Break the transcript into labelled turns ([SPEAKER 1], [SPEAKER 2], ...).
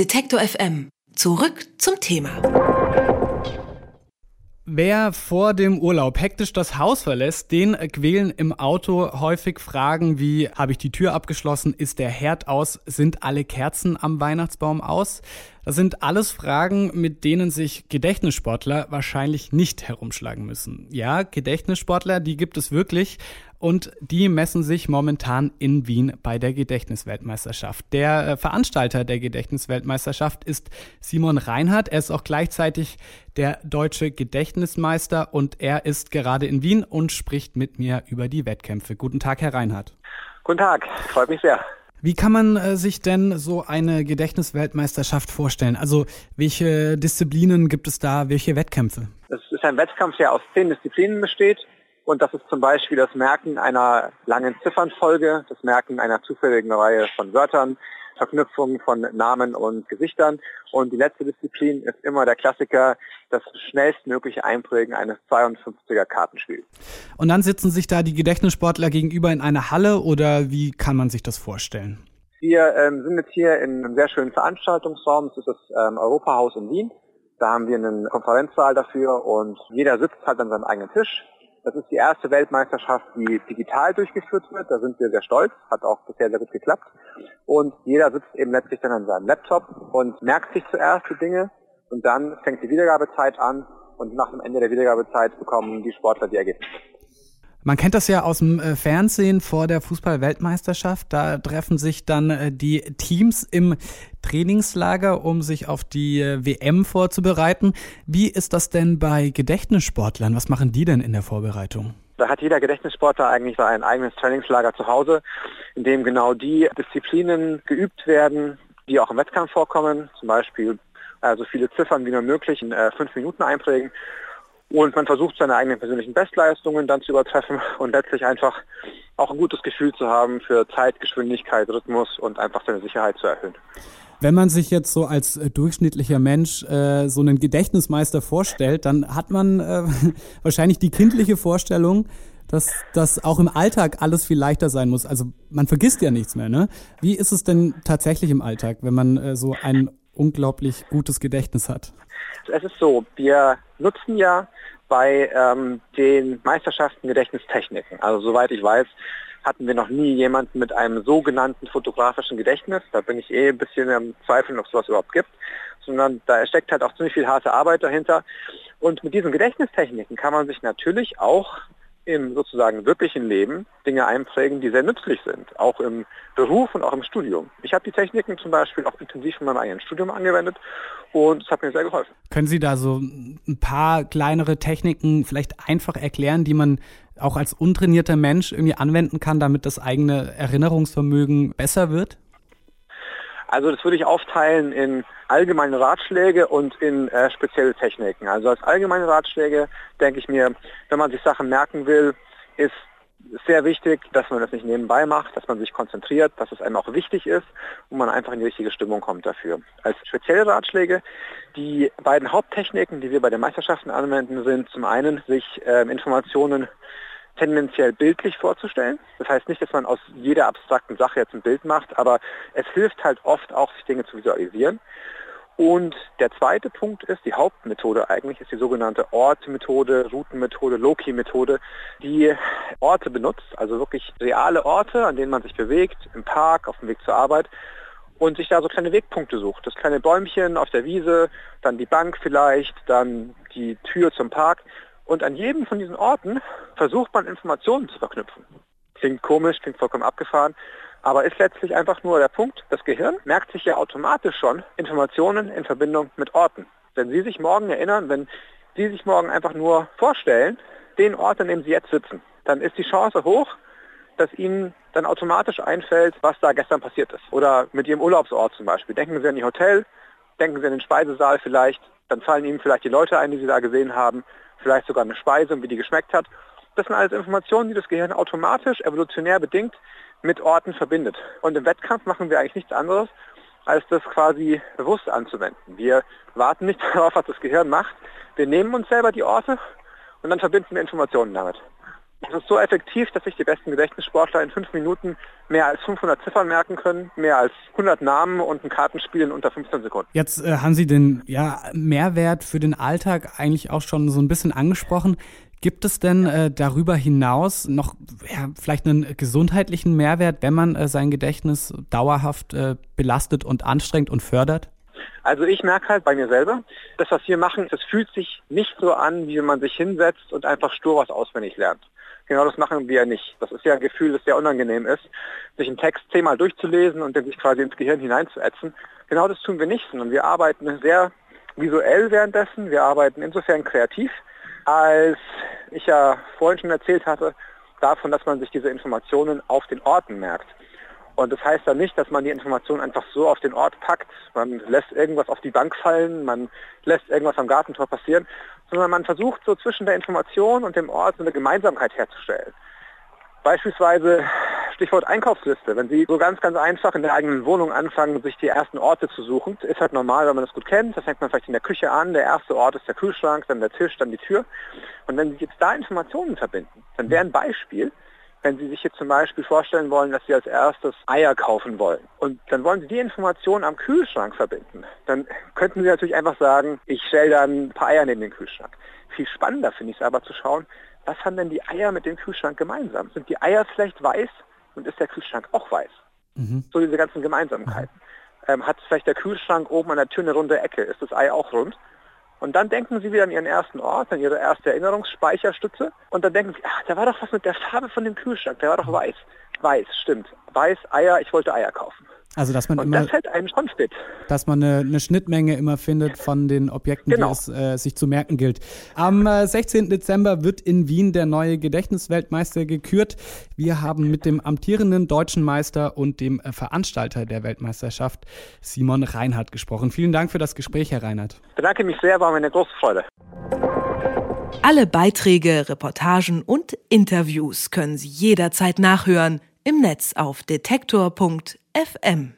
[SPEAKER 1] Detektor FM. Zurück zum Thema.
[SPEAKER 2] Wer vor dem Urlaub hektisch das Haus verlässt, den quälen im Auto häufig Fragen wie, habe ich die Tür abgeschlossen, ist der Herd aus, sind alle Kerzen am Weihnachtsbaum aus? Das sind alles Fragen, mit denen sich Gedächtnissportler wahrscheinlich nicht herumschlagen müssen. Ja, Gedächtnissportler, die gibt es wirklich und die messen sich momentan in Wien bei der Gedächtnisweltmeisterschaft. Der äh, Veranstalter der Gedächtnisweltmeisterschaft ist Simon Reinhardt. Er ist auch gleichzeitig der deutsche Gedächtnismeister und er ist gerade in Wien und spricht mit mir über die Wettkämpfe. Guten Tag, Herr Reinhardt.
[SPEAKER 3] Guten Tag, freut mich sehr.
[SPEAKER 2] Wie kann man äh, sich denn so eine Gedächtnisweltmeisterschaft vorstellen? Also welche Disziplinen gibt es da, welche Wettkämpfe?
[SPEAKER 3] Es ist ein Wettkampf, der aus zehn Disziplinen besteht. Und das ist zum Beispiel das Merken einer langen Ziffernfolge, das Merken einer zufälligen Reihe von Wörtern, Verknüpfung von Namen und Gesichtern. Und die letzte Disziplin ist immer der Klassiker, das schnellstmögliche Einprägen eines 52er Kartenspiels.
[SPEAKER 2] Und dann sitzen sich da die Gedächtnissportler gegenüber in einer Halle oder wie kann man sich das vorstellen?
[SPEAKER 3] Wir ähm, sind jetzt hier in einem sehr schönen Veranstaltungsraum. Das ist das ähm, Europahaus in Wien. Da haben wir einen Konferenzsaal dafür und jeder sitzt halt an seinem eigenen Tisch. Das ist die erste Weltmeisterschaft, die digital durchgeführt wird. Da sind wir sehr stolz. Hat auch bisher sehr gut geklappt. Und jeder sitzt eben letztlich dann an seinem Laptop und merkt sich zuerst die Dinge. Und dann fängt die Wiedergabezeit an. Und nach dem Ende der Wiedergabezeit bekommen die Sportler die Ergebnisse.
[SPEAKER 2] Man kennt das ja aus dem äh, Fernsehen vor der Fußball-Weltmeisterschaft. Da treffen sich dann äh, die Teams im Trainingslager, um sich auf die äh, WM vorzubereiten. Wie ist das denn bei Gedächtnissportlern? Was machen die denn in der Vorbereitung?
[SPEAKER 3] Da hat jeder Gedächtnissportler eigentlich sein eigenes Trainingslager zu Hause, in dem genau die Disziplinen geübt werden, die auch im Wettkampf vorkommen. Zum Beispiel so viele Ziffern wie nur möglich in fünf Minuten einprägen und man versucht seine eigenen persönlichen Bestleistungen dann zu übertreffen und letztlich einfach auch ein gutes Gefühl zu haben für Zeit, Geschwindigkeit, Rhythmus und einfach seine Sicherheit zu erhöhen.
[SPEAKER 2] Wenn man sich jetzt so als äh, durchschnittlicher Mensch äh, so einen Gedächtnismeister vorstellt, dann hat man äh, wahrscheinlich die kindliche Vorstellung, dass das auch im Alltag alles viel leichter sein muss. Also man vergisst ja nichts mehr. Ne? Wie ist es denn tatsächlich im Alltag, wenn man äh, so ein unglaublich gutes Gedächtnis hat?
[SPEAKER 3] Es ist so, wir nutzen ja bei ähm, den Meisterschaften Gedächtnistechniken. Also soweit ich weiß, hatten wir noch nie jemanden mit einem sogenannten fotografischen Gedächtnis. Da bin ich eh ein bisschen am Zweifeln, ob es sowas überhaupt gibt. Sondern da steckt halt auch ziemlich viel harte Arbeit dahinter. Und mit diesen Gedächtnistechniken kann man sich natürlich auch im sozusagen wirklichen Leben Dinge einprägen, die sehr nützlich sind, auch im Beruf und auch im Studium. Ich habe die Techniken zum Beispiel auch intensiv in meinem eigenen Studium angewendet und es hat mir sehr geholfen.
[SPEAKER 2] Können Sie da so ein paar kleinere Techniken vielleicht einfach erklären, die man auch als untrainierter Mensch irgendwie anwenden kann, damit das eigene Erinnerungsvermögen besser wird?
[SPEAKER 3] Also das würde ich aufteilen in allgemeine Ratschläge und in äh, spezielle Techniken. Also als allgemeine Ratschläge denke ich mir, wenn man sich Sachen merken will, ist sehr wichtig, dass man das nicht nebenbei macht, dass man sich konzentriert, dass es einem auch wichtig ist und man einfach in die richtige Stimmung kommt dafür. Als spezielle Ratschläge, die beiden Haupttechniken, die wir bei den Meisterschaften anwenden, sind zum einen, sich äh, Informationen tendenziell bildlich vorzustellen. Das heißt nicht, dass man aus jeder abstrakten Sache jetzt ein Bild macht, aber es hilft halt oft auch, sich Dinge zu visualisieren. Und der zweite Punkt ist, die Hauptmethode eigentlich ist die sogenannte Ortmethode, Routenmethode, Loki-Methode, die Orte benutzt, also wirklich reale Orte, an denen man sich bewegt, im Park, auf dem Weg zur Arbeit und sich da so kleine Wegpunkte sucht. Das kleine Bäumchen auf der Wiese, dann die Bank vielleicht, dann die Tür zum Park und an jedem von diesen Orten versucht man Informationen zu verknüpfen. Klingt komisch, klingt vollkommen abgefahren, aber ist letztlich einfach nur der Punkt, das Gehirn merkt sich ja automatisch schon Informationen in Verbindung mit Orten. Wenn Sie sich morgen erinnern, wenn Sie sich morgen einfach nur vorstellen, den Ort, an dem Sie jetzt sitzen, dann ist die Chance hoch, dass Ihnen dann automatisch einfällt, was da gestern passiert ist. Oder mit Ihrem Urlaubsort zum Beispiel. Denken Sie an Ihr Hotel, denken Sie an den Speisesaal vielleicht, dann fallen Ihnen vielleicht die Leute ein, die Sie da gesehen haben vielleicht sogar eine Speise und wie die geschmeckt hat. Das sind alles Informationen, die das Gehirn automatisch, evolutionär bedingt mit Orten verbindet. Und im Wettkampf machen wir eigentlich nichts anderes, als das quasi bewusst anzuwenden. Wir warten nicht darauf, was das Gehirn macht. Wir nehmen uns selber die Orte und dann verbinden wir Informationen damit. Das ist so effektiv, dass sich die besten Gedächtnissportler in fünf Minuten mehr als 500 Ziffern merken können, mehr als 100 Namen und ein Kartenspiel in unter 15 Sekunden.
[SPEAKER 2] Jetzt äh, haben Sie den ja, Mehrwert für den Alltag eigentlich auch schon so ein bisschen angesprochen. Gibt es denn äh, darüber hinaus noch ja, vielleicht einen gesundheitlichen Mehrwert, wenn man äh, sein Gedächtnis dauerhaft äh, belastet und anstrengt und fördert?
[SPEAKER 3] Also ich merke halt bei mir selber, das, was wir machen, das fühlt sich nicht so an, wie wenn man sich hinsetzt und einfach stur was auswendig lernt. Genau das machen wir nicht. Das ist ja ein Gefühl, das sehr unangenehm ist, sich einen Text zehnmal durchzulesen und dann sich quasi ins Gehirn hineinzuätzen. Genau das tun wir nicht, sondern wir arbeiten sehr visuell währenddessen. Wir arbeiten insofern kreativ, als ich ja vorhin schon erzählt hatte, davon, dass man sich diese Informationen auf den Orten merkt. Und das heißt dann nicht, dass man die Information einfach so auf den Ort packt, man lässt irgendwas auf die Bank fallen, man lässt irgendwas am Gartentor passieren, sondern man versucht so zwischen der Information und dem Ort so eine Gemeinsamkeit herzustellen. Beispielsweise Stichwort Einkaufsliste. Wenn Sie so ganz, ganz einfach in der eigenen Wohnung anfangen, sich die ersten Orte zu suchen, ist halt normal, wenn man das gut kennt. Das fängt man vielleicht in der Küche an. Der erste Ort ist der Kühlschrank, dann der Tisch, dann die Tür. Und wenn Sie jetzt da Informationen verbinden, dann wäre ein Beispiel, wenn Sie sich jetzt zum Beispiel vorstellen wollen, dass Sie als erstes Eier kaufen wollen und dann wollen Sie die Informationen am Kühlschrank verbinden, dann könnten Sie natürlich einfach sagen, ich stelle dann ein paar Eier neben den Kühlschrank. Viel spannender finde ich es aber zu schauen, was haben denn die Eier mit dem Kühlschrank gemeinsam? Sind die Eier vielleicht weiß und ist der Kühlschrank auch weiß? Mhm. So diese ganzen Gemeinsamkeiten. Mhm. Ähm, hat vielleicht der Kühlschrank oben an der Tür eine runde Ecke? Ist das Ei auch rund? Und dann denken Sie wieder an Ihren ersten Ort, an Ihre erste Erinnerungsspeicherstütze. Und dann denken Sie, ach, da war doch was mit der Farbe von dem Kühlschrank, der war doch weiß. Weiß, stimmt. Weiß, Eier, ich wollte Eier kaufen.
[SPEAKER 2] Also dass man
[SPEAKER 3] und
[SPEAKER 2] immer,
[SPEAKER 3] das hält einem schon fit.
[SPEAKER 2] Dass man eine, eine Schnittmenge immer findet von den Objekten, genau. die es äh, sich zu merken gilt. Am äh, 16. Dezember wird in Wien der neue Gedächtnisweltmeister gekürt. Wir haben mit dem amtierenden deutschen Meister und dem äh, Veranstalter der Weltmeisterschaft, Simon Reinhardt, gesprochen. Vielen Dank für das Gespräch, Herr Reinhardt.
[SPEAKER 3] Ich bedanke mich sehr, war mir eine große Freude.
[SPEAKER 1] Alle Beiträge, Reportagen und Interviews können Sie jederzeit nachhören im Netz auf FM.